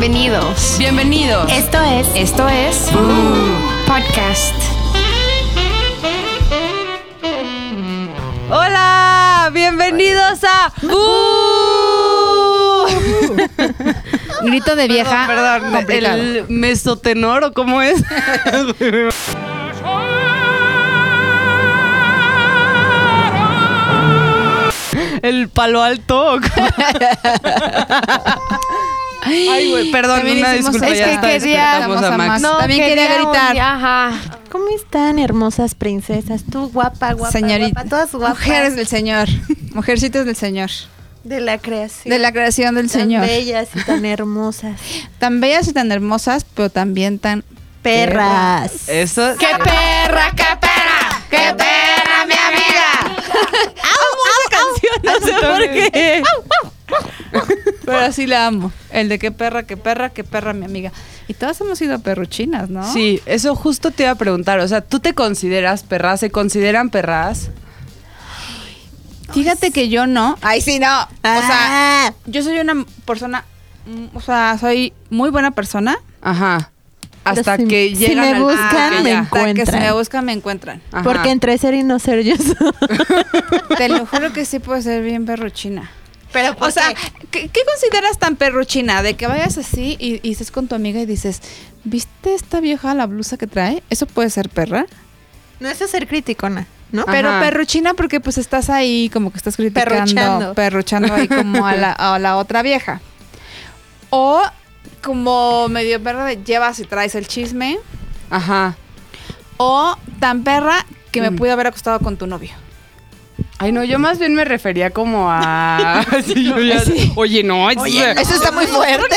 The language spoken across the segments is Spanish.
Bienvenidos. Bienvenidos. Esto es. Esto es Podcast. Hola, bienvenidos a Grito de vieja. Perdón, complicado. el mesotenor o cómo es. el palo alto. Ay, güey, perdón, También una hicimos- disculpa. es ya que está, quería- despertamos a Max. No, También quería gritar. Ajá. ¿Cómo están, hermosas princesas? Tú, guapa, guapa, Señorita. guapa, todas guapas. Mujeres del Señor. Mujercitas del Señor. de la creación. De la creación del Tan Señor. bellas y tan hermosas. Tan bellas y tan hermosas, pero también tan Perras. Eso. ¡Qué perra, qué perra! ¡Qué perra, mi amiga! No sé por qué. Pero así la amo. El de qué perra, qué perra, qué perra, mi amiga. Y todas hemos sido perruchinas, ¿no? Sí, eso justo te iba a preguntar. O sea, ¿tú te consideras perras? ¿Se consideran perras? Fíjate que yo no. Ay, sí, no. O sea, Ah, yo soy una persona. mm, O sea, soy muy buena persona. Ajá. Hasta si- que si llegan me al- buscan, Ah, me ya. Hasta que si encuentran. me buscan, me encuentran. Ajá. porque entre ser y no ser yo soy. Te lo juro que sí puedo ser bien perruchina. Pero, O sea, ¿qué, qué consideras tan perruchina? De que vayas así y, y estés con tu amiga y dices, ¿viste esta vieja la blusa que trae? ¿Eso puede ser perra? no es ser criticona, ¿no? Ajá. Pero perruchina porque pues estás ahí como que estás criticando. Perruchando. Perruchando ahí como a la, a la otra vieja. O como medio perra de llevas y traes el chisme. Ajá. O tan perra que me Mm. pude haber acostado con tu novio. Ay, no, yo más bien me refería como a. Sí, yo ya- Oye, no, eso, Eso está muy fuerte.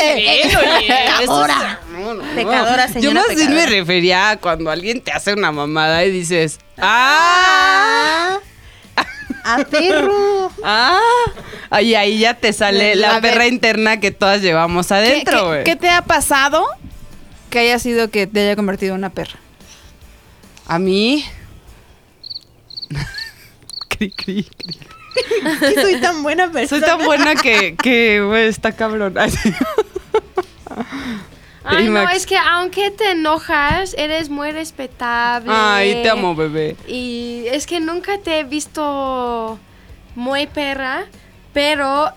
Pecadora. Pecadora, Yo señora más bien me refería a cuando alguien te hace una mamada y dices, ¡ah! Ah, a perro. ¡ah! Ay, ahí ya te sale la perra interna que todas llevamos ¿Qué, adentro, qué- güey. qué te ha pasado que haya sido que te haya convertido en una perra? A mí. Cri, cri, cri. Que soy tan buena persona. Soy tan buena que, que güey, está cabrón. Ay, no, es que aunque te enojas, eres muy respetable. Ay, te amo, bebé. Y es que nunca te he visto muy perra, pero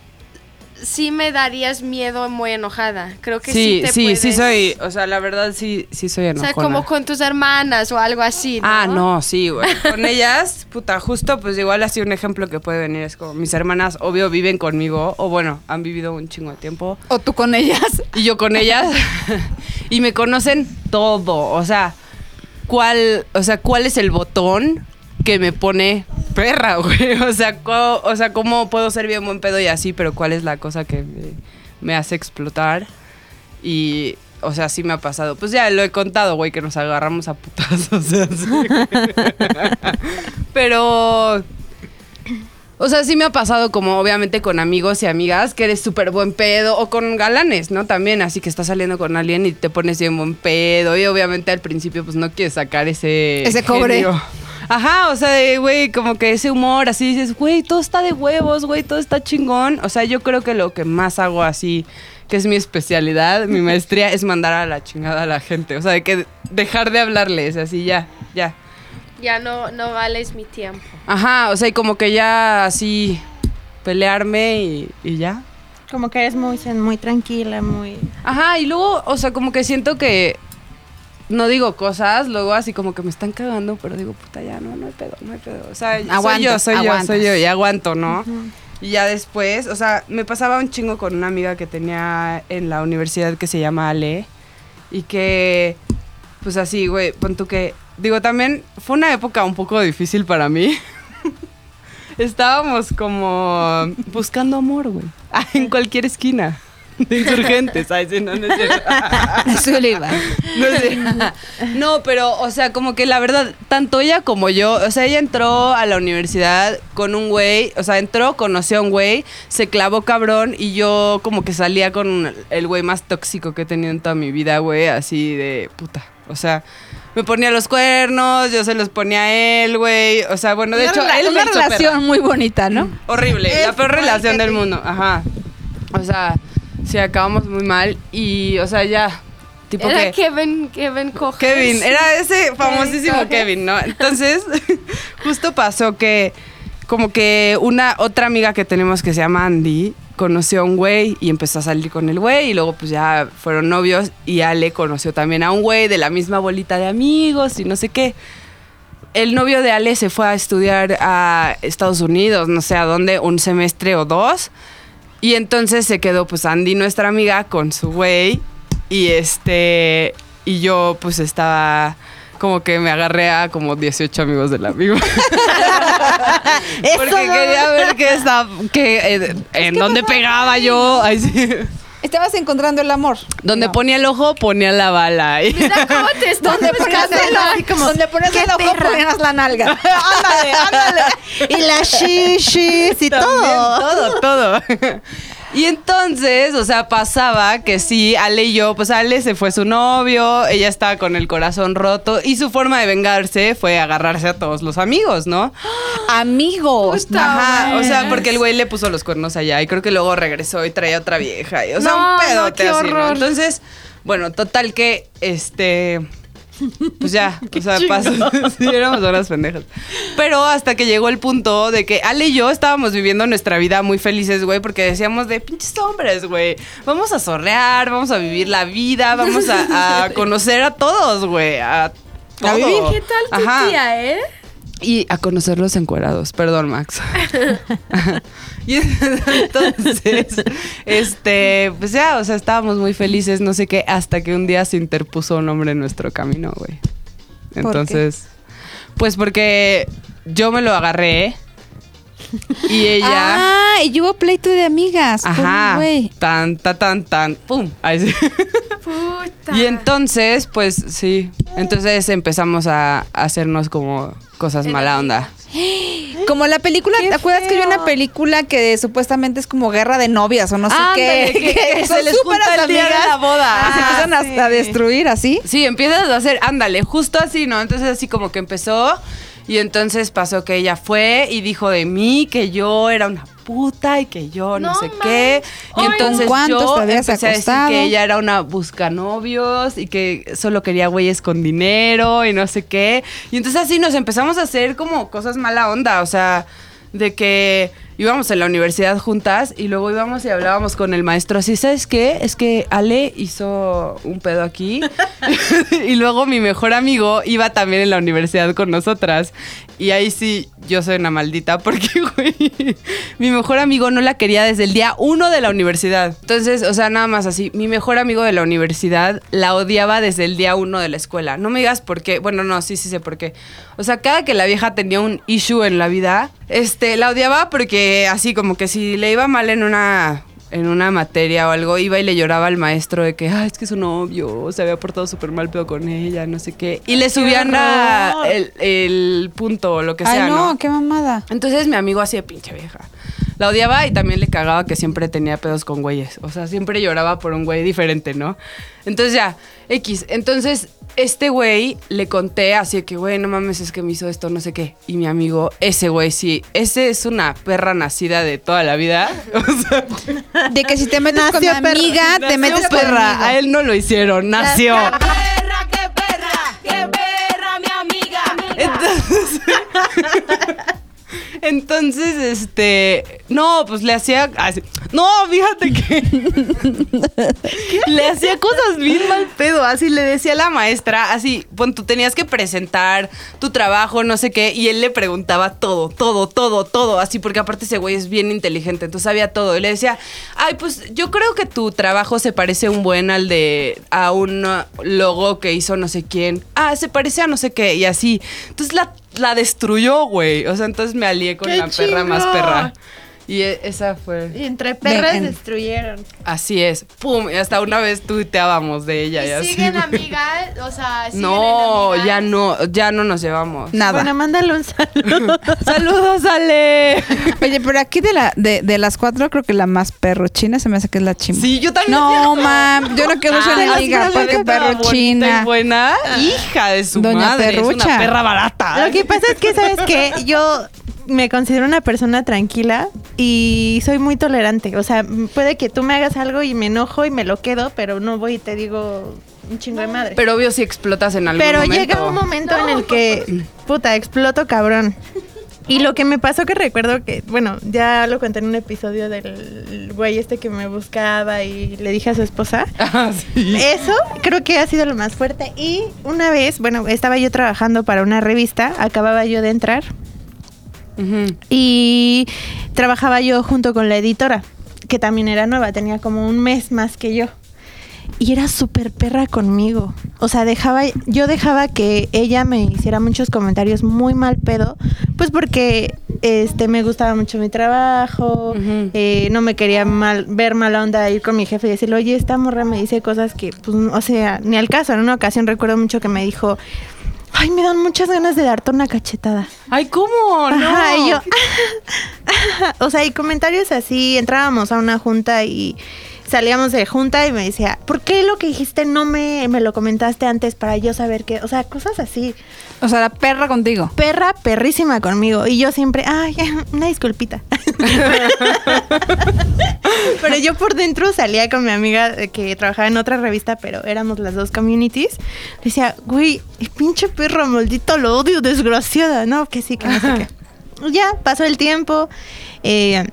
sí me darías miedo muy enojada. Creo que sí, Sí, te sí, sí soy. O sea, la verdad sí, sí soy O enojona. sea, como con tus hermanas o algo así, ¿no? Ah, no, sí, güey. Con ellas, puta, justo, pues igual así un ejemplo que puede venir es como mis hermanas, obvio, viven conmigo, o bueno, han vivido un chingo de tiempo, ¿O tú con ellas? y yo con ellas, y me conocen todo, o sea, cuál, o sea, cuál es el botón que me pone perra, güey, o sea, o sea, cómo puedo ser bien buen pedo y así, pero cuál es la cosa que me, me hace explotar, y... O sea, sí me ha pasado. Pues ya lo he contado, güey, que nos agarramos a putazos. O sea, sí. Pero. O sea, sí me ha pasado como obviamente con amigos y amigas que eres súper buen pedo o con galanes, ¿no? También, así que estás saliendo con alguien y te pones bien buen pedo y obviamente al principio pues no quieres sacar ese... Ese cobre. genio. Ajá, o sea, de, güey, como que ese humor así dices, güey, todo está de huevos, güey, todo está chingón. O sea, yo creo que lo que más hago así, que es mi especialidad, mi maestría, es mandar a la chingada a la gente. O sea, de que dejar de hablarles, así ya, ya. Ya no, no vales mi tiempo. Ajá, o sea, y como que ya así pelearme y, y ya. Como que eres muy, muy tranquila, muy... Ajá, y luego, o sea, como que siento que no digo cosas, luego así como que me están cagando, pero digo, puta, ya, no, no hay pedo, no hay pedo. O sea, soy Aguantas, yo, soy yo, soy yo, y aguanto, ¿no? Y ya después, o sea, me pasaba un chingo con una amiga que tenía en la universidad que se llama Ale, y que, pues así, güey, pon tú que, digo, también fue una época un poco difícil para mí. Estábamos como buscando amor, güey, en cualquier esquina. De insurgentes, ay, sí, no, no es cierto. No sé. No, pero, o sea, como que la verdad, tanto ella como yo, o sea, ella entró a la universidad con un güey, o sea, entró, conoció a un güey, se clavó cabrón y yo como que salía con el güey más tóxico que he tenido en toda mi vida, güey, así de puta. O sea, me ponía los cuernos, yo se los ponía a él, güey. O sea, bueno, de Una hecho, rela- él me una hizo perra. relación muy bonita, ¿no? Horrible, la peor relación del mundo, ajá. O sea, Sí, acabamos muy mal y, o sea, ya, tipo Era que... Kevin, Kevin Coges. Kevin, era ese famosísimo Coges. Kevin, ¿no? Entonces, justo pasó que como que una otra amiga que tenemos que se llama Andy conoció a un güey y empezó a salir con el güey y luego pues ya fueron novios y Ale conoció también a un güey de la misma bolita de amigos y no sé qué. El novio de Ale se fue a estudiar a Estados Unidos, no sé a dónde, un semestre o dos. Y entonces se quedó pues Andy, nuestra amiga, con su güey. Y este. Y yo pues estaba. Como que me agarré a como 18 amigos del amigo. Porque quería ver qué estaba. Que, eh, en dónde pegaba yo. Ay, sí. Estabas encontrando el amor. Donde No. ponía el ojo, ponía la bala. Y- Mira cómo te estás Donde ponías el como, donde ponías ¡qué el ojo, perra! ponías la nalga. ándale, ándale. Y las shishis y todo. todo, todo. Y entonces, o sea, pasaba que sí, Ale y yo, pues Ale se fue su novio, ella estaba con el corazón roto y su forma de vengarse fue agarrarse a todos los amigos, ¿no? Amigos. Ajá, o sea, porque el güey le puso los cuernos allá y creo que luego regresó y traía otra vieja. y- o sea, No, un pedote así, ¿no? Entonces, bueno, total que, este... Pues ya, o sea, pasó. sí, éramos horas pendejas. Pero hasta que llegó el punto de que Ale y yo estábamos viviendo nuestra vida muy felices, güey, porque decíamos de pinches hombres, güey. Vamos a zorrear, vamos a vivir la vida, vamos a, a conocer a todos, güey. A, todo. vivir. ¿Qué tal tu Ajá. tía, eh? Y a conocerlos encuerados, perdón, Max. y entonces, este, pues ya, o sea, estábamos muy felices, no sé qué, hasta que un día se interpuso un hombre en nuestro camino, güey. qué? Entonces, pues porque yo me lo agarré y ella, Ah, y hubo pleito de amigas. ajá, güey. tan, tan, tan, tan, pum, ahí sí. Puta. Y entonces, pues sí, entonces empezamos a hacernos como cosas mala onda. Como la película, Qué ¿te acuerdas que hay una película que supuestamente es como guerra de novias o no sé Ándale, qué? que- que se les súper junta el día de amigas la boda. y se Ah, empiezan a- sí. a, destruir así. Sí, empiezas a hacer, ándale, justo así, ¿no? Entonces así como que empezó y entonces pasó que ella fue y dijo de mí que yo era una puta y que yo no, No sé qué. Y Ay, entonces ¿con cuántos yo empecé a decir acostado? que ella era una buscanovios y que solo quería güeyes con dinero y no sé qué. Y entonces así nos empezamos a hacer como cosas mala onda, o sea, de que íbamos en la universidad juntas y luego íbamos y hablábamos con el maestro así, ¿sabes qué? Es que Ale hizo un pedo aquí y luego mi mejor amigo iba también en la universidad con nosotras y ahí sí yo soy una maldita porque, güey, mi mejor amigo no la quería desde el día uno de la universidad. Entonces, o sea, nada más así, mi mejor amigo de la universidad la odiaba desde el día uno de la escuela. No me digas por qué, bueno, no, sí, sí sé por qué. O sea, cada que la vieja tenía un issue en la vida, este, la odiaba porque así como que si le iba mal en una en una materia o algo, iba y le lloraba al maestro de que, ay, es que su novio se había portado súper mal pedo con ella, no sé qué. Y le subían el, el punto o lo que Ay, sea, no, ¿no? qué mamada. Entonces mi amigo así de pinche vieja. La odiaba y también le cagaba que siempre tenía pedos con güeyes. O sea, siempre lloraba por un güey diferente, ¿no? Entonces ya, X. Entonces, este güey le conté así de que, güey, no mames, es que me hizo esto, no sé qué. Y mi amigo, ese güey, sí, ese es una perra nacida de toda la vida. O sea, De que si te metes con mi amiga, te metes perra. conmigo. A él no lo hicieron, nació. perra, qué perra, qué perra, mi amiga. Entonces, entonces, este, no, pues le hacía, así- no, fíjate que le hacía cosas bien mal pedo, así le decía a la maestra, así, pon, tú tenías que presentar tu trabajo, no sé qué, y él le preguntaba todo, todo, todo, todo, así, porque aparte ese güey es bien inteligente, entonces sabía todo, y le decía, ay, pues yo creo que tu trabajo se parece un buen al de, a un logo que hizo no sé quién, ah, se parece a no sé qué, y así, entonces la, la destruyó, güey, o sea, entonces me alié con ¡Qué la perra más perra. Y e- esa fue. Y entre perras Ven. destruyeron. Así es. Pum. Y hasta una vez tuiteábamos de ella y, ¿Y así. siguen amigas? O sea, ¿siguen No, amigas? ya no, ya no nos llevamos. Nada. Bueno, mándale un saludo. Saludos, Ale. Oye, pero aquí de, la, de, de las cuatro, creo que la más perro china se me hace que es la chimba. Sí, yo también. No, mam, yo no quiero ser Ah, sí, porque bonita, perro bonita china. y buena. Hija de su Doña madre. Es una perra barata. Lo que pasa es que, ¿sabes qué? Yo me considero una persona tranquila, y soy muy tolerante. O sea, puede que tú me hagas algo y me enojo y me lo quedo, pero no voy y te digo un chingo de madre. Pero obvio si explotas en algún Pero momento. llega un momento en el que, puta, exploto cabrón. Y lo que me pasó que recuerdo que, bueno, ya lo conté en un episodio del güey este que me buscaba y le dije a su esposa. Ah, sí. Eso creo que ha sido lo más fuerte. Y una vez, bueno, estaba yo trabajando para una revista, acababa yo de entrar Y trabajaba yo junto con la editora, que también era nueva, tenía como un mes más que yo. Y era súper perra conmigo. O sea, dejaba, yo dejaba que ella me hiciera muchos comentarios muy mal pedo, pues porque este me gustaba mucho mi trabajo, eh, no me quería mal, ver mala onda ir con mi jefe y decirle, oye, esta morra me dice cosas que, pues, o sea, ni al caso. En una ocasión recuerdo mucho que me dijo, ay, me dan muchas ganas de darte una cachetada. Ay, ¿cómo? No. Ajá, y yo, o sea, y comentarios así, entrábamos a una junta y salíamos de junta y me decía, ¿por qué lo que dijiste no me, me lo comentaste antes para yo saber qué? O sea, cosas así. O sea, la perra contigo. Perra, perrísima conmigo. Y yo siempre, ay, una disculpita. pero yo por dentro salía con mi amiga eh, que trabajaba en otra revista, pero éramos las dos communities. Decía, güey, el pinche perro maldito lo odio, desgraciada. No, que sí, que no sé qué. Ya, pasó el tiempo. eh,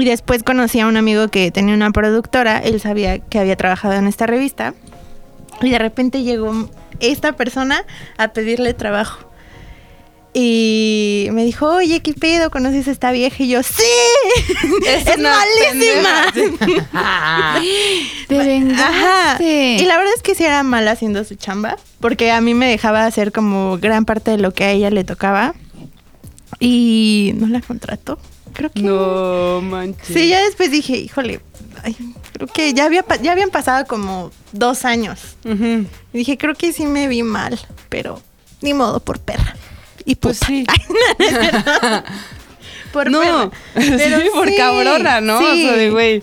y después conocí a un amigo que tenía una productora. Él sabía que había trabajado en esta revista. Y de repente llegó esta persona a pedirle trabajo. Y me dijo, oye, ¿qué pedo? ¿Conoces a esta vieja? Y yo, ¡sí! ¡Es, malísima! Te Ajá. vengaste. Y la verdad es que sí era mal haciendo su chamba, porque a mí me dejaba hacer como gran parte de lo que a ella le tocaba. Y no la contrató. Creo que. No manches. Sí, ya después dije, híjole, ay, creo que ya, había, ya habían pasado como dos años. Y dije, creo que sí me vi mal, pero ni modo, por perra. Y Pues puta. sí. por no, perra. Pero sí, por sí, cabrona, ¿no? sí. O sea, de güey.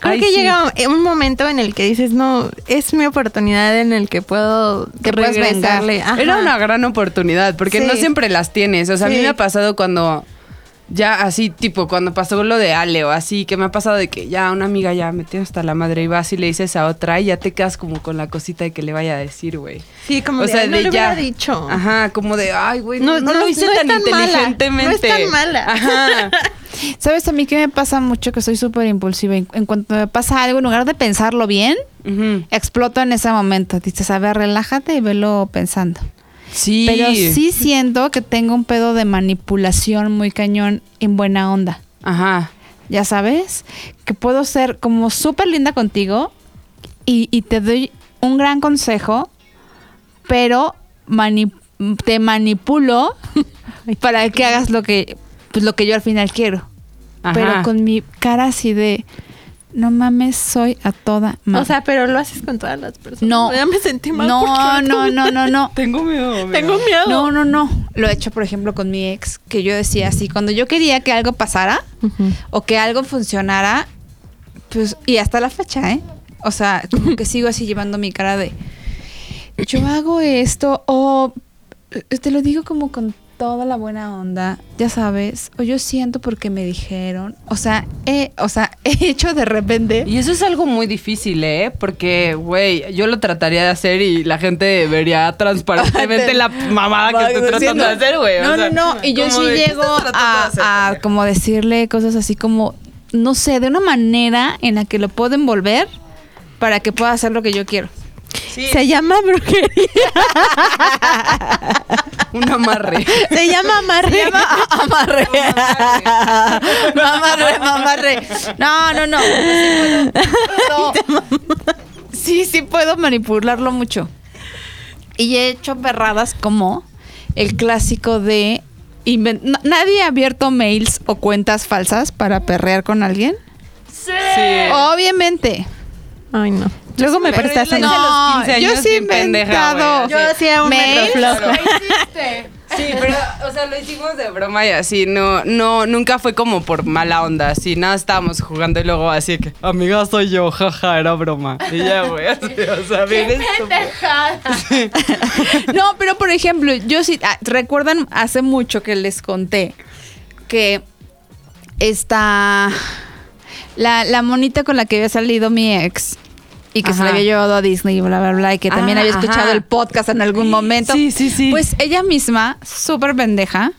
Creo Ay, que sí. llega un momento en el que dices, no, es mi oportunidad en el que puedo Que puedes regresarle. Ajá. Era una gran oportunidad, porque Sí. no siempre las tienes. O sea, a mí me ha pasado cuando ya así, tipo, cuando pasó lo de Ale o así, que me ha pasado de que ya una amiga ya metió hasta la madre y vas y le dices a otra y ya te quedas como con la cosita de que le vaya a decir, güey. Sí, como O de, sea, "Ay, no de le ya. hubiera dicho. Ajá, como de, ay, güey, no, No, no lo hice tan tan mala, inteligentemente. no es tan mala. Ajá. ¿Sabes a mí que me pasa mucho? Que soy súper impulsiva. En, cuanto me pasa algo, en lugar de pensarlo bien, exploto en ese momento. Dices, a ver, relájate y velo pensando. Sí. Pero sí siento que tengo un pedo de manipulación muy cañón en buena onda. Ajá. Ya sabes, que puedo ser como súper linda contigo y, y te doy un gran consejo, pero mani- te manipulo para que hagas lo que, pues, lo que yo al final quiero. Ajá. Pero con mi cara así de, no mames, soy a toda madre. O sea, pero lo haces con todas las personas. no. Ya me sentí mal. No, porque no, no, no, no. Tengo miedo. Tengo miedo. No, no, no. Lo he hecho, por ejemplo, con mi ex, que yo decía así, cuando yo quería que algo pasara o que algo funcionara, pues, y hasta la fecha, ¿eh? O sea, como que sigo así llevando mi cara de, yo hago esto, o eh, te lo digo como con toda la buena onda, ya sabes, o yo siento porque me dijeron, o sea, he, o sea, he hecho de repente. Y eso es algo muy difícil, ¿eh? Porque, güey, yo lo trataría de hacer y la gente vería transparentemente la mamada que estoy tratando de hacer, güey. o No, sea, no, no. Y yo sí como de, ¿qué llego a, hacer, a como decirle cosas así como, no sé, de una manera en la que lo puedo envolver para que pueda hacer lo que yo quiero. Sí, Se llama brujería. un amarre. Se llama amarre. Amarre. Mamarre, mamarre. No, no, no. Sí, puedo. sí, sí puedo manipularlo mucho. Y he hecho perradas como el clásico de... Nadie ha abierto mails o cuentas falsas para perrear con alguien. Sí. Obviamente. Ay, no. Luego me Pero prestas yo a los No, 15 yo años sí he bien pendeja, inventado. güey, Yo hacía un Mail. metroflojo. Sí, pero, o sea, lo hicimos de broma y así, no, no, nunca fue como por mala onda, así, nada, estábamos jugando y luego así que, amiga, soy yo, jaja, era broma. Y ya, güey, así, o sea, bien estúpido. No, pero por ejemplo, yo sí, ah, recuerdan hace mucho que les conté que esta. La, la monita con la que había salido mi ex. Y que se la había llevado a Disney, bla, bla, bla. Y que también Ah, había escuchado ajá. el podcast en algún momento. Sí, sí, sí. Pues ella misma, súper pendeja.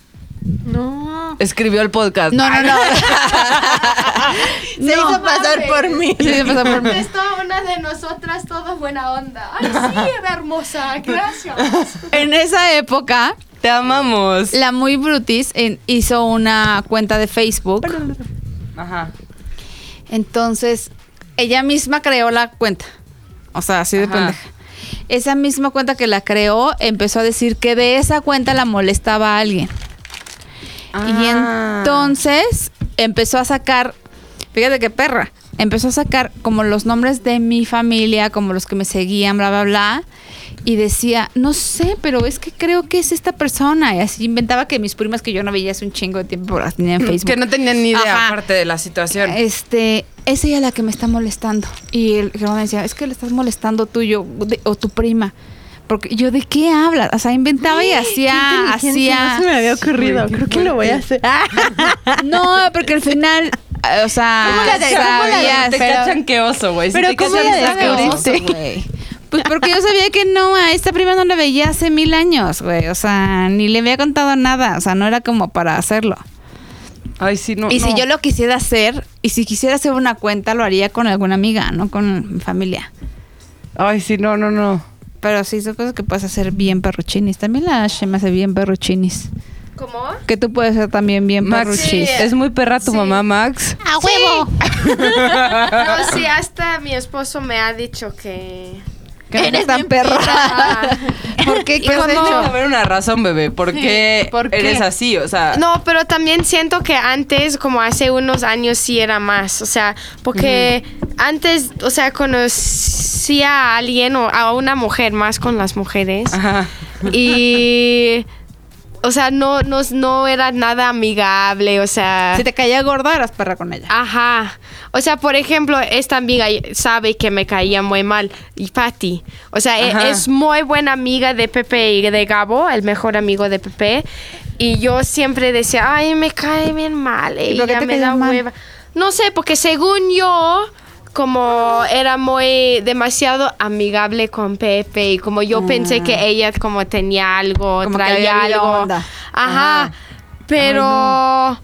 No. Escribió el podcast. No, no, no. Se hizo pasar por mí. Sí, se pasó por mí. Esto una de nosotras, toda buena onda. Ay, sí, era hermosa, gracias. En esa época, Te amamos. la muy brutis en- hizo una cuenta de Facebook. Ajá. Entonces, ella misma creó la cuenta. O sea, así de Ajá. pendeja. Esa misma cuenta que la creó empezó a decir que de esa cuenta la molestaba a alguien. Y Ah. entonces empezó a sacar, fíjate qué perra, empezó a sacar como los nombres de mi familia, como los que me seguían, bla, bla, bla. Y decía, no sé, pero es que creo que es esta persona. Y así inventaba que mis primas que yo no veía hace un chingo de tiempo, las tenía en Facebook. Que no tenían ni idea Ajá. aparte de la situación. Este, es ella la que me está molestando. Y el Germán me decía, es que le estás molestando tú yo, de- o tu prima. Porque yo, ¿de qué hablas? O sea, inventaba y hacía, hacía. No se me había ocurrido. Creo que lo voy a hacer. No, porque al final, eh, o sea, ¿Cómo la de- cómo la de- sabías- te pero- cachan que oso, güey. Pero ¿cómo la que descubriste? Pues porque yo sabía que no, a esta prima no la veía hace mil años, güey. O sea, ni le había contado nada. O sea, no era como para hacerlo. Ay, sí, no. y si yo lo quisiera hacer, y si quisiera hacer una cuenta, lo haría con alguna amiga, no con mi familia. Ay, sí, no, no, no. Pero sí, son cosas que puedes hacer bien perruchinis. También la Shema hace bien perruchinis. ¿Cómo? Que tú puedes hacer también bien Max. Sí. es muy perra tu Sí. mamá, Max. ¡A huevo! No, sí, hasta mi esposo me ha dicho que... Que eres tan perra. ¿Por qué? Haber una razón, bebé. ¿Por qué, ¿Por qué? eres así? O sea, No, pero también siento que antes, como hace unos años, sí era más. O sea, porque antes, o sea, conocía a alguien o a una mujer más con las mujeres. Ajá. Y. O sea, no, no, no era nada amigable, o sea. Si te caía gorda, eras perra con ella. Ajá. O sea, por ejemplo, esta amiga sabe que me caía muy mal. Y Patty. O sea, e- Ajá. es muy buena amiga de Pepe y de Gabo, el mejor amigo de Pepe. Y yo siempre decía, ay, me cae bien mal. ¿Y por qué Ella te me da mal? hueva. No sé, porque según yo, como era muy demasiado amigable con Pepe y como yo pensé que ella como tenía algo, Ah. Como traía algo. onda. Ajá. Ajá. Pero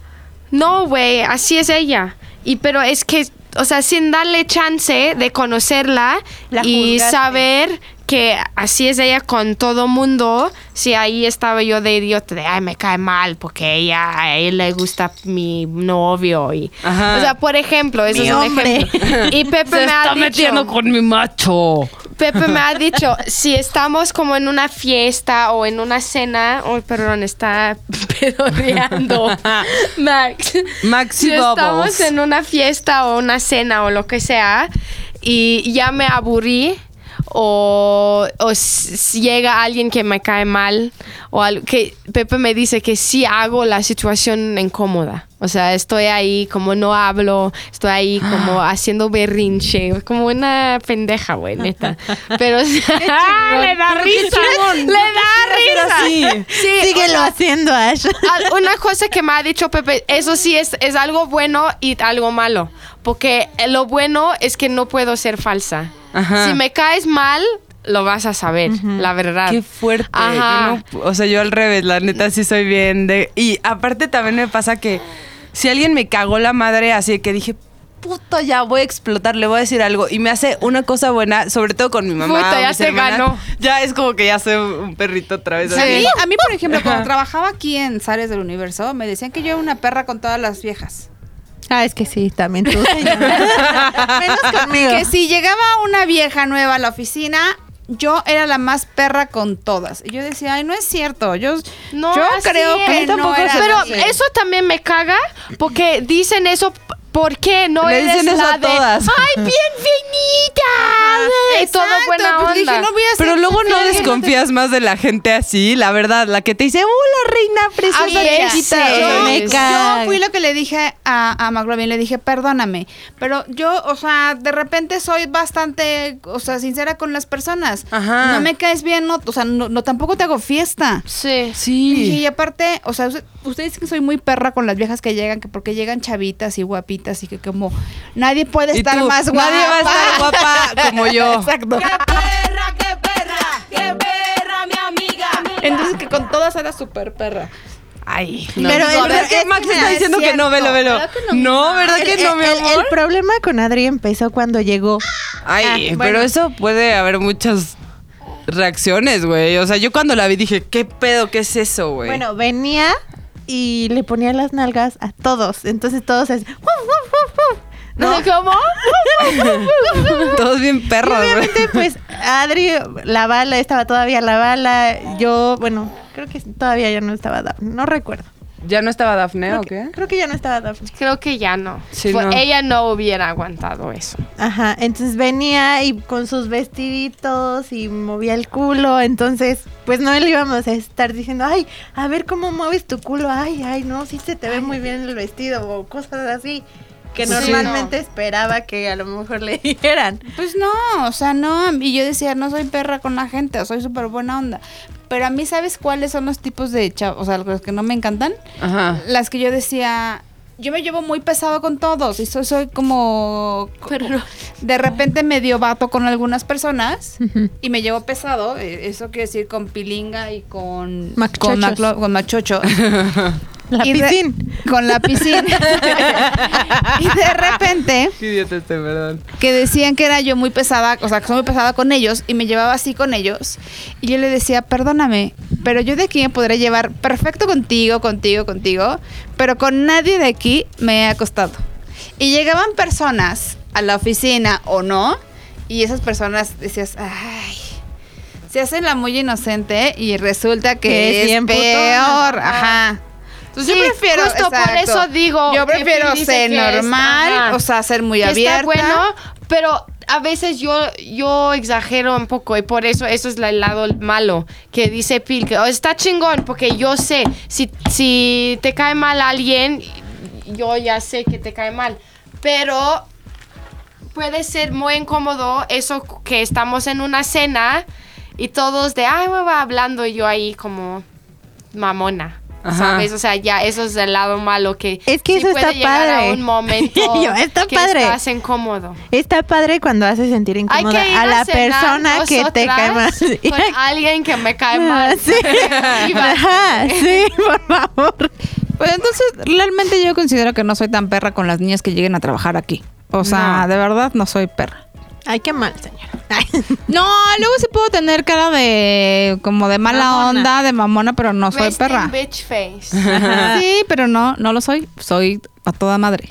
no, güey, así es ella. Y pero es que, o sea, sin darle chance de conocerla La y saber que así es ella con todo mundo, si ahí estaba yo de idiota de, ay, me cae mal porque ella, a él le gusta mi novio y, Ajá. o sea, por ejemplo, eso Mi es un hombre. ejemplo. Y Pepe me ha dicho, con mi macho. Pepe me ha dicho, si estamos como en una fiesta o en una cena, oh, perdón, está pedorreando Max. Maxi Si estamos Bubbles. en una fiesta o una cena o lo que sea y ya me aburrí o, o llega alguien que me cae mal o algo que Pepe me dice que sí hago la situación incómoda. O sea, estoy ahí como no hablo, estoy ahí como haciendo berrinche, como una pendeja, güey, neta. Pero o sea, le da risa, le da risa. Sí, Síguelo sea, haciendo, Ash. Una cosa que me ha dicho Pepe, eso sí es, es algo bueno y algo malo. Porque lo bueno es que no puedo ser falsa. Ajá. Si me caes mal, lo vas a saber, la verdad. Qué fuerte. Ajá. Yo no- o sea, yo al revés, la neta sí soy bien de... Y aparte también me pasa que si alguien me cagó la madre así que dije, puto, ya voy a explotar, le voy a decir algo. Y me hace una cosa buena, sobre todo con mi mamá. Puta, ya se hermanas, ganó. Ya es como que ya soy un perrito otra vez. A mí, a mí, por ejemplo, cuando trabajaba aquí en Zares del Universo, me decían que yo era una perra con todas las viejas. Ah, es que sí, también tú. Menos conmigo. Que si llegaba una vieja nueva a la oficina, yo era la más perra con todas. Y yo decía, ay, no es cierto. Yo, No, yo creo es. que no era Pero así. eso también me caga porque dicen eso. ¿Por qué no Le eres dicen eso la a de todas. ay bienvenida y todo Exacto, buena pues onda? dije, no voy a Pero ser luego no desconfías más de la gente así, la verdad, la que te dice, hola reina preciosa Así es, chiquita". sí. O sea, Yo, me caga. yo fui lo que le dije a, a McLovin, le dije, perdóname, pero yo, o sea, de repente soy bastante, o sea, sincera con las personas. Ajá. No me caes bien, no, o sea, no, no, tampoco te hago fiesta. Sí. Y dije, y Sí. aparte, o sea, ustedes dicen que soy muy perra con las viejas que llegan, que porque llegan chavitas y guapitas y que como nadie puede estar tú, más guapa. Nadie va a estar guapa como yo. Exacto. Entonces que con todas era súper perra. Ay. No. Pero Pero el- es que es Max está es diciendo que no, velo, velo. ¿verdad que No, ¿verdad que El- no, mi el- amor? el problema con Adri empezó cuando llegó. Ay, Ah, pero bueno. eso puede haber muchas reacciones, güey. O sea, yo cuando la vi dije, ¿qué pedo? ¿Qué es eso, güey? Bueno, venía y le ponía las nalgas a todos. Entonces todos es. No, ¿Cómo? todos bien Y perros, güey. obviamente, pues, Adri, la bala, estaba todavía la bala. Yo, bueno, creo que todavía ya no estaba. No recuerdo. ¿Ya no estaba Dafne Creo o que, qué? creo que ya no estaba Daphne. Creo que ya no. Sí, Fue- no. Ella no hubiera aguantado eso. Ajá, entonces venía y con sus vestiditos y movía el culo, entonces pues no le íbamos a estar diciendo, ay, a ver cómo mueves tu culo, ay, ay, no, sí se te ve muy bien el vestido o cosas así que Sí. normalmente esperaba que a lo mejor le dijeran. Pues no, o sea, no. Y yo decía, no soy perra con la gente, soy súper buena onda. Pero a mí, ¿sabes cuáles son los tipos de chavos? O sea, los que no me encantan. Ajá. Las que yo decía, yo me llevo muy pesado con todos y soy, soy como... De repente medio vato con algunas personas y me llevo pesado. eh, Eso quiere decir con pilinga y con... Machochos. Con, maclo- con machocho. La Y de- piscina. con la piscina. y de repente Qué idiota este, perdón. que decían que era yo muy pesada, o sea, que soy muy pesada con ellos y me llevaba así con ellos. Y yo le decía, perdóname, pero yo de aquí me podré llevar perfecto contigo, contigo, contigo, pero con nadie de aquí me he acostado. Y llegaban personas a la oficina o no, y esas personas decías, ay. Se hacen la muy inocente y resulta que, Que es es, peor. Ajá. Entonces Sí, yo prefiero. justo por eso digo Yo prefiero ser es- normal, ajá. o sea, ser muy abierta. Está bueno, pero a veces yo, yo exagero un poco y por eso eso es el lado malo que dice Pil, que "Oh, está chingón porque yo sé, si, si te cae mal alguien, yo ya sé que te cae mal, pero puede ser muy incómodo eso que estamos en una cena y todos de, ay, me va hablando y yo ahí como mamona. Ajá. ¿Sabes? O sea, ya eso es el lado malo que Es que sí eso puede está llegar padre. a un momento Yo, está que padre. estás incómodo. Está padre cuando hace sentir Hay incómoda que ir a la persona que te cae mal. Sí. Con alguien que me cae Ah, mal. Sí. Iba. Ajá, sí, por favor. Pues entonces, realmente yo considero que no soy tan perra con las niñas que lleguen a trabajar aquí. O sea, No. de verdad no soy perra. Ay, qué mal, señora. No, luego sí puedo tener cara de como de mala Mamona. onda, de mamona, pero no soy perra. bitch face. Sí, pero no, no lo soy. Soy a toda madre.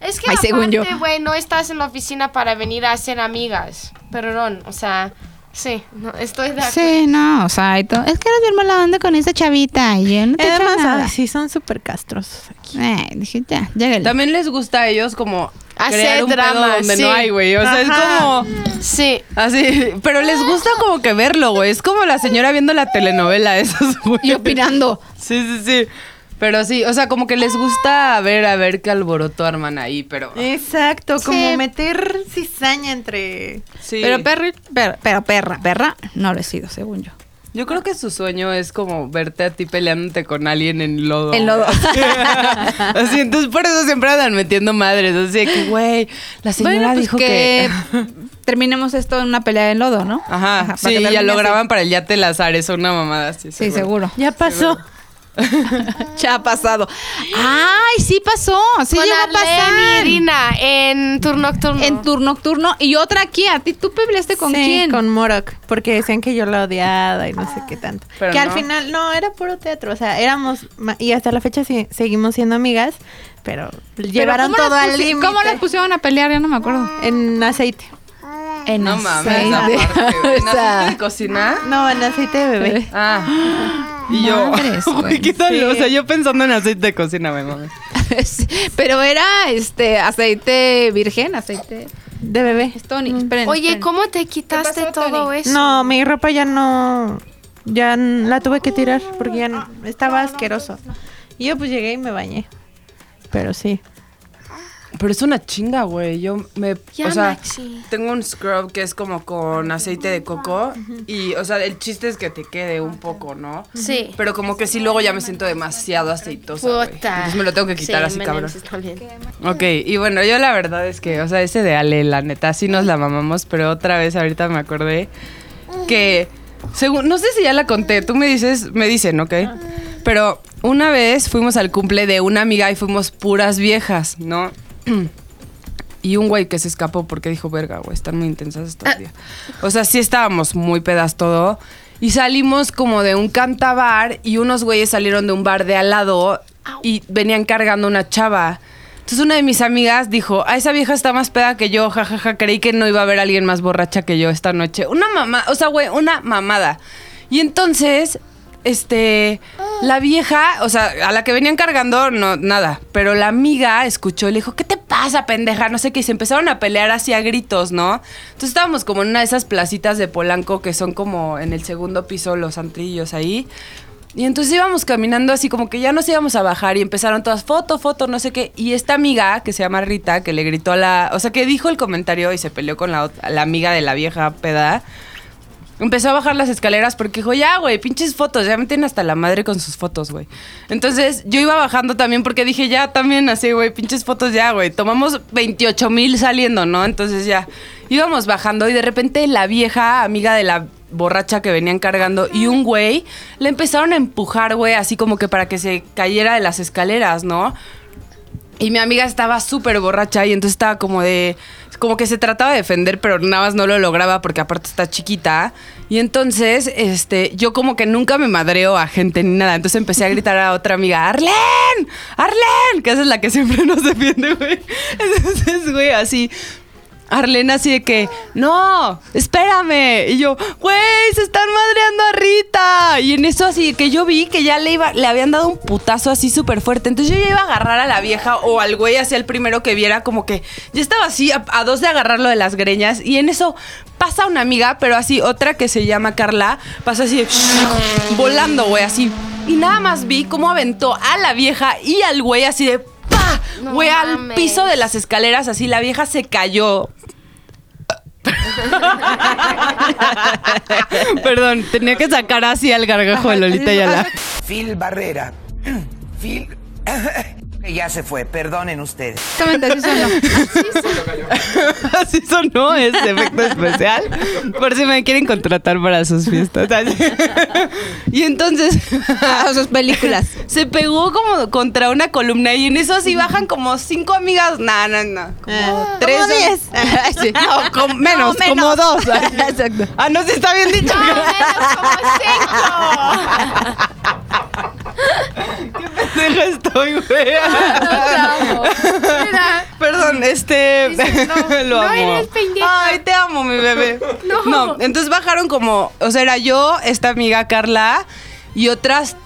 Es que Ay, según yo. aparte, güey, no estás en la oficina para venir a hacer amigas. Perdón, o sea, sí, no, estoy de acuerdo. Sí, no, o sea, y todo. es que eres bien mala onda con esa chavita y yo no te Además, nada. ay, sí, son súper castrosos aquí. Eh, dije, ya, lléguele. También les gusta a ellos como Hacer crear un drama, pedo donde sí. no hay, güey. O sea, es Ajá. como Sí. así, pero les gusta como que verlo, güey. Es como la señora viendo la telenovela esos, güey. Y opinando. Sí, sí, sí. Pero sí, o sea, como que les gusta ver a ver qué alboroto arman ahí, pero Exacto, como Sí. meter cizaña entre... sí. Pero perra, pero, pero perra, perra, no lo he sido, según yo. Yo creo que su sueño es como verte a ti peleándote con alguien en lodo. En lodo. así, entonces por eso siempre andan metiendo madres. Así de que, güey, la señora Bueno, pues dijo que, que... terminemos esto en una pelea en lodo, ¿no? Ajá, para sí, que ya lo graban para el Yate Lazares, una mamada así. Sí, seguro. Ya pasó. Ya ha pasado. Ay, sí pasó. Sí con llegó a y pasar. Irina en turno nocturno. En turno nocturno. Y otra aquí. ¿A ti tú peleaste con Sí, quién? Con Morok, porque decían que yo la odiaba y no sé qué tanto. Pero que al final, no, era puro teatro, o sea, éramos, y hasta la fecha sí- seguimos siendo amigas, pero Pero llevaron ¿cómo todo al límite. ¿Cómo las pusieron a pelear? Ya no me acuerdo. En aceite. En No mames, aceite. aparte, güey. ¿En O sea, aceite de cocinar? No, en aceite de bebé. Ah. Y yo, Madres, güey, güey. ¿qué tal? Sí. O sea, yo pensando en aceite de cocina, me mames. Pero era este aceite virgen, aceite. De bebé. Tony, esperen, Oye, esperen. ¿cómo te quitaste pasó, todo Tony? eso? No, mi ropa ya no, ya la tuve que tirar porque ya no- estaba asqueroso. Y yo pues llegué y me bañé. Pero sí. Pero es una chinga, güey. Yo me. Ya, o sea, Maxi. tengo un scrub que es como con aceite de coco. Y, o sea, el chiste es que te quede un poco, ¿no? Sí. Pero como que sí, luego ya me siento demasiado aceitosa. güey. Entonces me lo tengo que quitar Sí, así, me cabrón. Ok, y bueno, yo la verdad es que, o sea, ese de Ale, la neta, sí nos la mamamos, pero otra vez ahorita me acordé que, según, no sé si ya la conté, tú me dices, me dicen, ¿ok? Pero una vez fuimos al cumple de una amiga y fuimos puras viejas, ¿no? Y un güey que se escapó porque dijo, verga, güey, están muy intensas estos días. O sea, sí estábamos muy pedas todo. Y salimos como de un cantabar y unos güeyes salieron de un bar de al lado y venían cargando una chava. Entonces una de mis amigas dijo, a esa vieja está más peda que yo, jajaja, creí que no iba a haber alguien más borracha que yo esta noche. Una mamá, o sea, güey, una mamada. Y entonces, este, la vieja, o sea, a la que venían cargando, no, nada. Pero la amiga escuchó y le dijo, ¿qué te pasa, pendeja? No sé qué. Y se empezaron a pelear así a gritos, ¿no? Entonces estábamos como en una de esas placitas de Polanco que son como en el segundo piso, los antrillos ahí. Y entonces íbamos caminando así como que ya nos íbamos a bajar y empezaron todas foto, foto, no sé qué. Y esta amiga que se llama Rita, que le gritó a la... O sea, que dijo el comentario y se peleó con la, la amiga de la vieja peda. Empezó a bajar las escaleras porque dijo, ya, güey, pinches fotos, ya me tienen hasta la madre con sus fotos, güey. Entonces yo iba bajando también porque dije, ya, también así, güey, pinches fotos ya, güey. Tomamos 28 mil saliendo, ¿no? Entonces ya íbamos bajando y de repente la vieja amiga de la borracha que venían cargando y un güey le empezaron a empujar, güey, así como que para que se cayera de las escaleras, ¿no? Y mi amiga estaba súper borracha y entonces estaba como de... Como que se trataba de defender, pero nada más no lo lograba porque aparte está chiquita. Y entonces, este, yo como que nunca me madreo a gente ni nada. Entonces empecé a gritar a otra amiga, ¡Arlen! ¡Arlen! Que esa es la que siempre nos defiende, güey. Entonces, güey, así... Arlene así de que, no, espérame. Y yo, güey, se están madreando a Rita. Y en eso así que yo vi que ya le iba, le habían dado un putazo así súper fuerte. Entonces yo ya iba a agarrar a la vieja o al güey hacia el primero que viera, como que ya estaba así a, a dos de agarrarlo de las greñas. Y en eso pasa una amiga, pero así otra que se llama Carla, pasa así de, volando, güey, así. Y nada más vi cómo aventó a la vieja y al güey así de Güey, al mames. piso de las escaleras, así la vieja se cayó. Perdón, tenía que sacar así al gargajo de Lolita Yala. Phil Barrera. Phil. Ya se fue, perdonen ustedes. Exactamente, así sonó. Así sonó ese efecto especial. Por si me quieren contratar para sus fiestas. Y entonces. A sus películas. Se pegó como contra una columna y en eso sí bajan como cinco amigas. No, no, no. Como tres. Como o- diez. Sí. No, menos, No, como dos. Exacto. Ah, no, sí está bien dicho. No, menos como cinco. Deja estoy, güey. Bravo. Mira. Perdón, este. Dices, no, lo no amo. eres pendeja. Ay, te amo, mi bebé. No. entonces bajaron como. O sea, era yo, esta amiga Carla y otras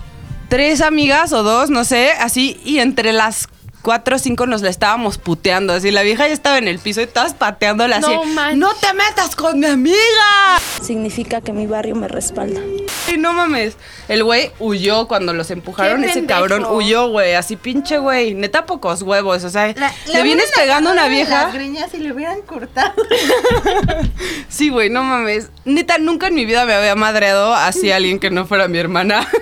tres amigas o dos, no sé, así. Y entre las cuatro o cinco nos la estábamos puteando. Así la vieja ya estaba en el piso y todas pateándola así. No manches. ¡No te metas con mi amiga! significa que mi barrio me respalda. Y no mames. El güey huyó cuando los empujaron. Ese pendejo. cabrón huyó, güey. Así pinche güey. Neta pocos huevos. O sea, La- le vienes pegando a una vieja. Las greñas y le hubieran cortado. Sí, güey, no mames. Neta, nunca en mi vida me había madreado así a alguien que no fuera mi hermana.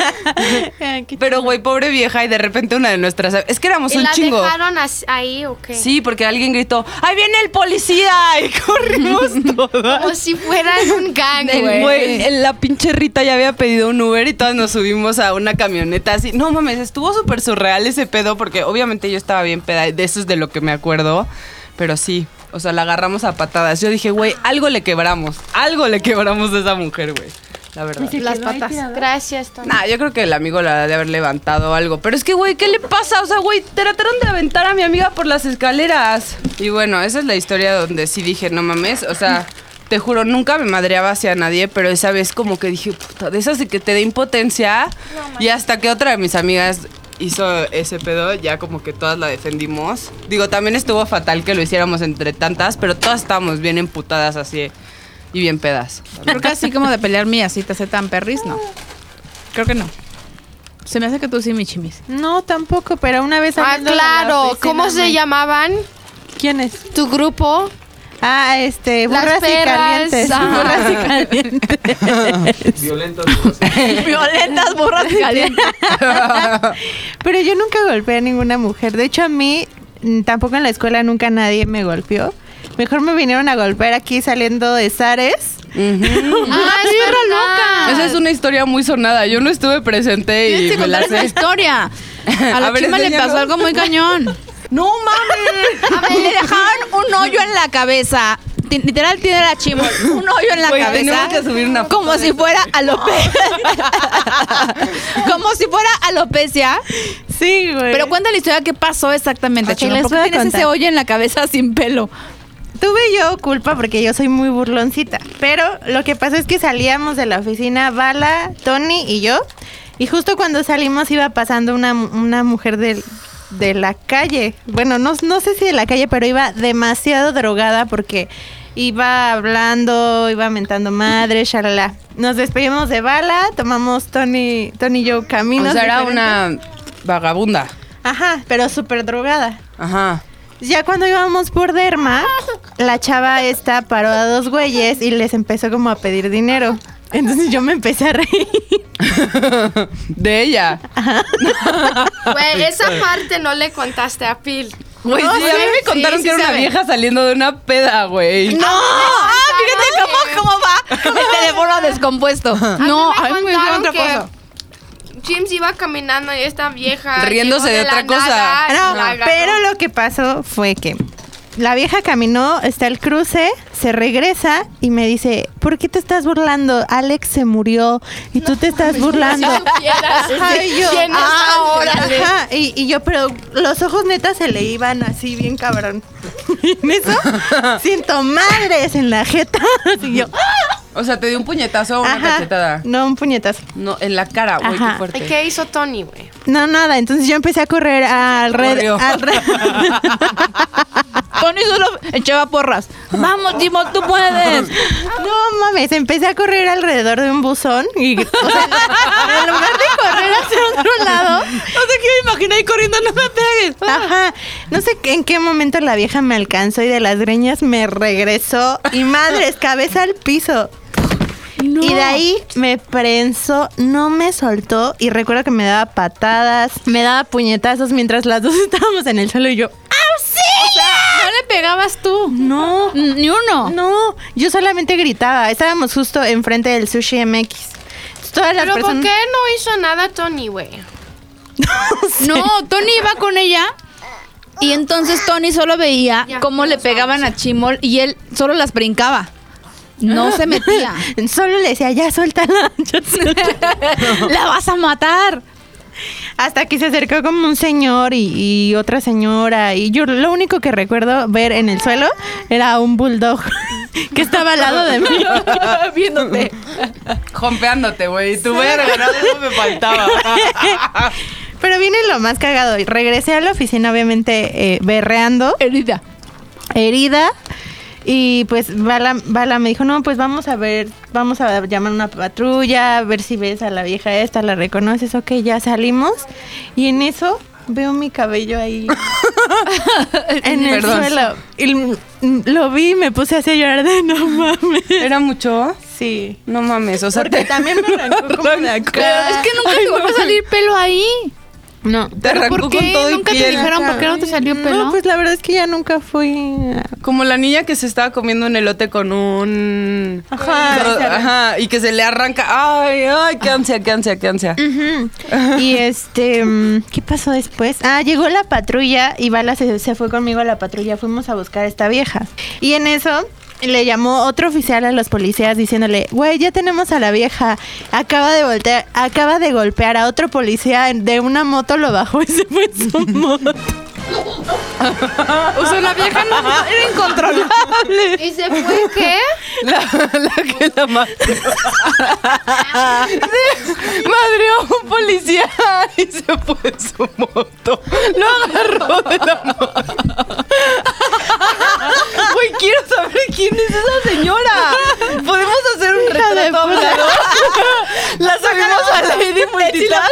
Pero, güey, pobre vieja. Y de repente una de nuestras. Es que éramos ¿Y un la chingo. dejaron as- ahí o qué? Sí, porque alguien gritó: ¡Ahí viene el policía! Y corrimos todas. Como si fueran un gang, El güey. Güey, el- la pinche Rita ya había pedido un Uber y todas nos subimos a una camioneta así. No mames, estuvo súper surreal ese pedo porque obviamente yo estaba bien peda, de eso es de lo que me acuerdo. Pero sí, o sea, la agarramos a patadas. Yo dije, güey, algo le quebramos, algo le quebramos a esa mujer, güey. La verdad. Las patas. Gracias, Tony. Nah, yo creo que el amigo la ha de haber levantado algo. Pero es que, güey, ¿qué le pasa? O sea, güey, trataron de aventar a mi amiga por las escaleras. Y bueno, esa es la historia donde sí dije, no mames. O sea, te juro, nunca me madreaba hacia nadie, pero esa vez como que dije, puta, de esas de que te da impotencia. y hasta que otra de mis amigas hizo ese pedo, ya como que todas la defendimos. Digo, también estuvo fatal que lo hiciéramos entre tantas, pero todas estábamos bien emputadas así y bien pedas. Creo que así como de pelear mías, si te hace tan perris, no. Creo que no. Se me hace que tú sí, mi chimis. No, tampoco, pero una vez Ah, saliendo de la claro. oficina ¿Cómo se me- llamaban? ¿Quién es? Tu grupo. Ah, este, Las burras y perras, calientes. ajá. Burras y calientes. Violentas. burras. Violentas burras calientes. Pero yo nunca golpeé a ninguna mujer. De hecho, a mí, mm, tampoco en la escuela nunca nadie me golpeó. Mejor me vinieron a golpear aquí saliendo de Zares. Ah, es verdad. Esa es una historia muy sonada. Yo no estuve presente Tienes y que me la contar esa historia. A la A ver, chima le pasó algo muy cañón. ¡No mames! A ver, le dejaron un hoyo en la cabeza. Literal tiene la chimo. Un hoyo en la cabeza. tenemos que subir una foto Como si fuera alopecia. Como si fuera alopecia. Sí, güey. Pero cuenta la historia qué pasó exactamente, Ok, Chimo. les ¿Por qué tienes contar. ese hoyo en la cabeza sin pelo? Tuve yo culpa porque yo soy muy burloncita. Pero lo que pasa es que salíamos de la oficina, Bala, Tony y yo. Y justo cuando salimos iba pasando una, una mujer del- de la calle. Bueno, no, no sé si de la calle, pero iba demasiado drogada porque iba hablando, iba mentando madre, shalala. Nos despedimos de Bala, tomamos Tony, Tony y yo caminos. O sea, era diferentes. una vagabunda. Ajá, pero súper drogada. Ajá. Ya cuando íbamos por Derma, la chava esta paró a dos güeyes y les empezó como a pedir dinero. Entonces yo me empecé a reír. De ella. Güey, esa parte no le contaste a Phil. Güey, No, sí, a mí me contaron sí, que sí era una sabe. vieja saliendo de una peda, güey. ¡No! ¡Ah! Fíjate cómo, cómo va el teléfono descompuesto. No, a a mí me contaron otra que cosa. James iba caminando y esta vieja. Riéndose de otra cosa. nada No, pero lo que pasó fue que la vieja caminó, está el cruce, se regresa y me dice, ¿por qué te estás burlando? Alex se murió y tú te estás burlando. supieras Ajá, y yo, quién es ah, Alex. Ajá, y, y yo, pero los ojos netas se le iban así bien cabrón. Y en eso siento madres en la jeta. Y yo, O sea, te dio un puñetazo o una ajá. cachetada. No, un puñetazo. No, en la cara, güey, qué Ajá. ¿Y fuerte. qué hizo Tony, güey? No, nada. Entonces yo empecé a correr Corrió. alrededor. Tony solo echaba porras. Vamos, Tú puedes. No mames, empecé a correr alrededor de un buzón y o sea, en lugar de correr hacia otro lado, No sé qué me imaginé ahí corriendo, no me pegues. ajá, no sé en qué momento la vieja me alcanzó y de las greñas me regresó y madres, cabeza al piso. Y de ahí me prensó, no me soltó y recuerdo que me daba patadas, me daba puñetazos mientras las dos estábamos en el suelo y yo, No le pegabas tú. no, Ni uno. no, yo solamente gritaba, estábamos justo enfrente del sushi MX. Entonces, Todas las Pero ¿por qué no hizo nada Tony, güey? No, Tony iba con ella. Y entonces Tony solo veía Ya, cómo le no pegaban a Chimol y él solo las brincaba. No se metía. Solo le decía, ya suéltala, ya suéltala". La vas a matar. Hasta que se acercó como un señor y, y otra señora. Y yo lo único que recuerdo ver en el suelo era un bulldog que estaba al lado de mí. Viéndote. Jompeándote, güey. Tu verga, no, eso me faltaba. Pero viene lo más cagado. Y Regresé a la oficina, obviamente, eh, berreando, Herida. herida. Y pues Bala, Bala me dijo, no, pues vamos a ver, vamos a llamar una patrulla, a ver si ves a la vieja esta, la reconoces, ok, ya salimos. Y en eso veo mi cabello ahí en el Perdón. suelo. Y lo vi y me puse así a llorar de no mames. ¿Era mucho? Sí. No mames, o sea, Porque te, también me arrancó como de acá. Pero es que nunca te vuelve a salir pelo ahí. No. te arrancó ¿Por qué? con todo y Nunca te dijeron por qué no te salió pelo. No, pues la verdad es que ya nunca fui. Como la niña que se estaba comiendo un elote con un... Ajá, Ajá, y que se le arranca. Ay, ay, qué ansia, qué ansia, qué ansia. Ujú. Y este, mm, ¿qué pasó después? Ah, llegó la patrulla y Bala se, se fue conmigo a la patrulla. Fuimos a buscar a esta vieja. Y en eso le llamó otro oficial a los policías diciéndole, güey, ya tenemos a la vieja. Acaba de voltear, acaba de golpear a otro policía de una moto, lo bajó y se fue en su moto. O sea, la vieja no era incontrolable. ¿Y se fue qué? La, la que la mató. Madreó a un policía y se fue en su moto. Lo agarró de la moto. Güey, quiero saber quién es esa señora. Podemos hacer un retrato. La sacamos a Lady Multitask.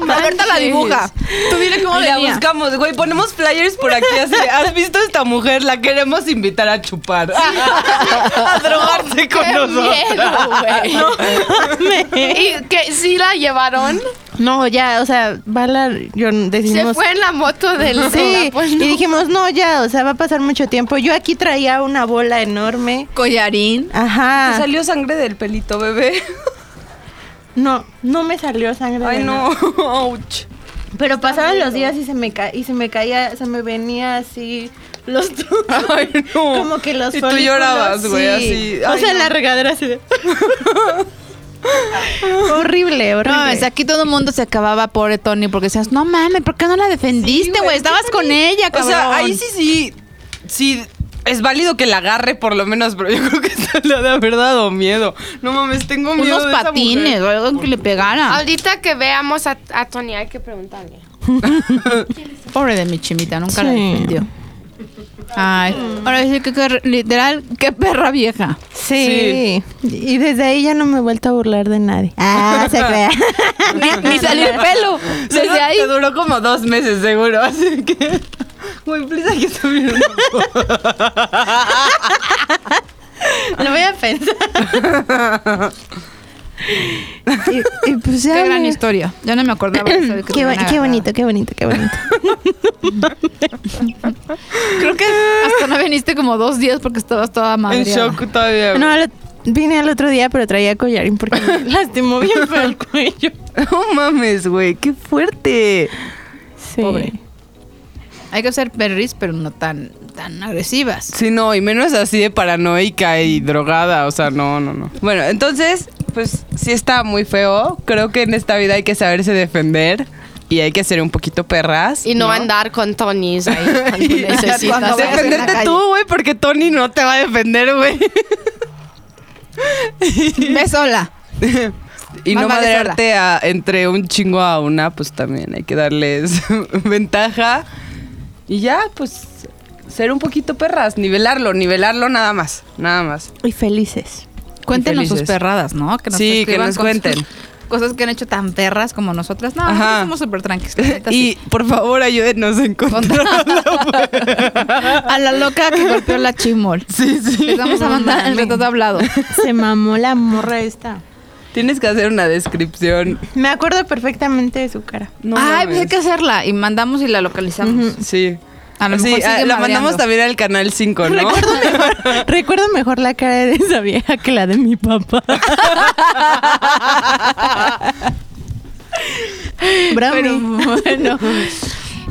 Roberta la dibuja. Tú dile cómo la venía. buscamos, güey, ponemos flyers por aquí así. de, ¿Has visto a esta mujer? La queremos invitar a chupar. a drogarse con ¡Qué nosotros. miedo, güey! ¿Y que sí la llevaron? No, ya, o sea, Bala, yo Se decidimos... fue en la moto del... Sí, pues, y dijimos, no, ya, o sea, va a pasar mucho tiempo. Yo aquí traía una bola enorme. Collarín. ¿Te Ajá. salió sangre del pelito, bebé? No, no me salió sangre. Ay, de no. Ouch. Pero pasaban los días y se me ca y se me caía, se me venía así los Ay, no. como que los Y tú llorabas, güey, sí. así. O sea, en la regadera así de- horrible, horrible. No, es aquí todo el mundo se acababa, pobre Tony, porque decías, no mames, ¿por qué no la defendiste, güey? Estabas con ella, O cabrón. sea, ahí sí, sí. Sí. Es válido que la agarre por lo menos, pero yo creo que esta le ha de haber dado miedo. No mames, tengo miedo Unos de esa patines mujer. o algo que le pegara. Ahorita que veamos a, a Tony hay que preguntarle. Pobre de mi chimita, nunca la Sí. defendió. Ay, ahora sí que, que literal, qué perra vieja. Sí. Y desde ahí ya no me he vuelto a burlar de nadie. Ah, se crea. Ni, ni salir pelo. Desde ahí. Te duró como dos meses, seguro. Así que. Güey, please, aquí está viendo. Lo voy a pensar. y, y pues ya Qué gran me- historia. Ya no me acordaba de eso. de que Qué, qué bonito, qué bonito, qué bonito. Creo que hasta no viniste como dos días porque estabas toda madre. en shock todavía. No, vine al otro día, pero traía collarín porque me lastimó bien feo el cuello. No mames, güey, qué fuerte. Sí. Pobre. Hay que ser perris, pero no tan, tan agresivas. Sí, no, y menos así de paranoica y drogada, o sea, no, no, no. Bueno, entonces, pues sí está muy feo. Creo que en esta vida hay que saberse defender y hay que ser un poquito perras. Y no, andar con ahí cuando necesitas. Defenderte tú, güey, porque Tony no te va a defender, güey. Ve sola. Y Más no vale madrearte a- entre un chingo a una, pues también hay que darles ventaja. Y ya, pues, ser un poquito perras, nivelarlo, nivelarlo nada más, nada más. Y felices. Cuéntenos sus perradas, ¿no? Que nos Sí, que escriban nos cuenten. sus Cosas que han hecho tan perras como nosotras. No, Ajá. somos súper tranquilos. Y sí. por favor, ayúdenos a encontrar. a la loca que golpeó la chimol. Sí, sí. Les vamos a mandar el retrato hablado. Se mamó la morra esta. Tienes que hacer una descripción. Me acuerdo perfectamente de su cara. No Ay, pues hay que hacerla. Y mandamos y la localizamos. Sí. A lo Sí, mejor ah, mandamos también al canal 5, ¿no? Recuerdo mejor la cara de esa vieja que la de mi papá. Bravo. Pero bueno.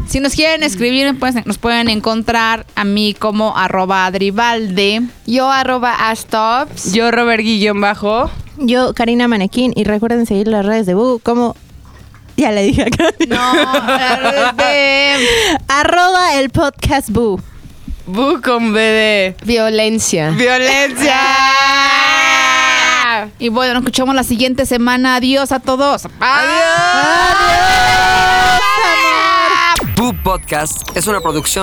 Si nos quieren escribir, pues nos pueden encontrar a mí como arroba adribalde. Yo arroba astops. Yo, Robert Guillón Bajo. Yo, Karina Manequín, y recuerden seguir las redes de Bu como... Ya le dije acá. No, de- Arroba el podcast Bu. Bu con B de Violencia. violencia. Y bueno, nos escuchamos la siguiente semana. Adiós a todos. Adiós. Bu Podcast es una producción